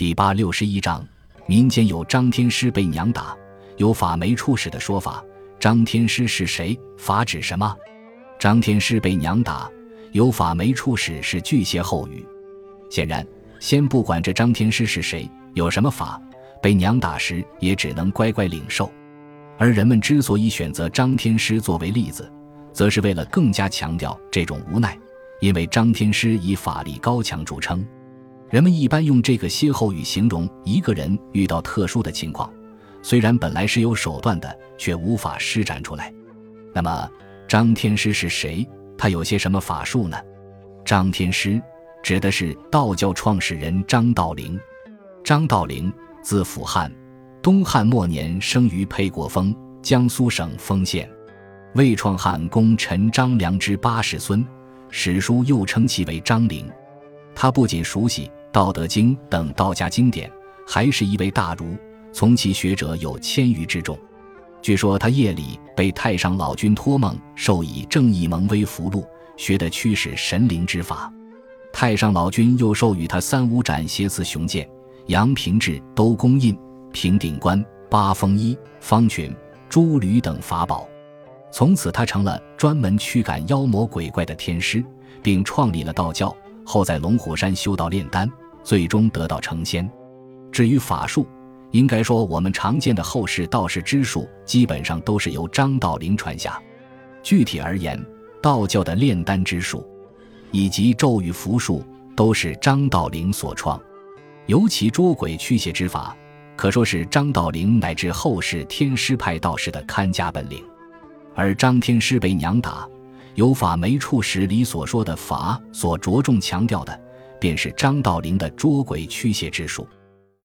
第八六十一章，民间有张天师被娘打，有法没处使的说法。张天师是谁？法指什么？张天师被娘打，有法没处使是句歇后语。显然，先不管这张天师是谁，有什么法，被娘打时也只能乖乖领受。而人们之所以选择张天师作为例子，则是为了更加强调这种无奈，因为张天师以法力高强著称。人们一般用这个歇后语形容一个人遇到特殊的情况，虽然本来是有手段的，却无法施展出来。那么，张天师是谁？他有些什么法术呢？张天师指的是道教创始人张道陵。张道陵，字辅汉。东汉末年生于沛国丰，江苏省丰县，魏创汉功臣张良之八世孙，史书又称其为张陵。他不仅熟悉《道德经》等道家经典，还是一位大儒，从其学者有千余之众。据说他夜里被太上老君托梦，授以正义蒙威符箓，学得驱使神灵之法。太上老君又授予他三五斩邪刺雄剑、阳平志、兜公印。平顶冠、八风衣、方裙、诸驴等法宝，从此他成了专门驱赶妖魔鬼怪的天师，并创立了道教。后在龙虎山修道炼丹，最终得道成仙。至于法术，应该说我们常见的后世道士之术，基本上都是由张道陵传下。具体而言，道教的炼丹之术，以及咒语符术，都是张道陵所创。尤其捉鬼驱邪之法。可说是张道陵乃至后世天师派道士的看家本领，而张天师被娘打，有法没处时里所说的法，所着重强调的，便是张道陵的捉鬼驱邪之术。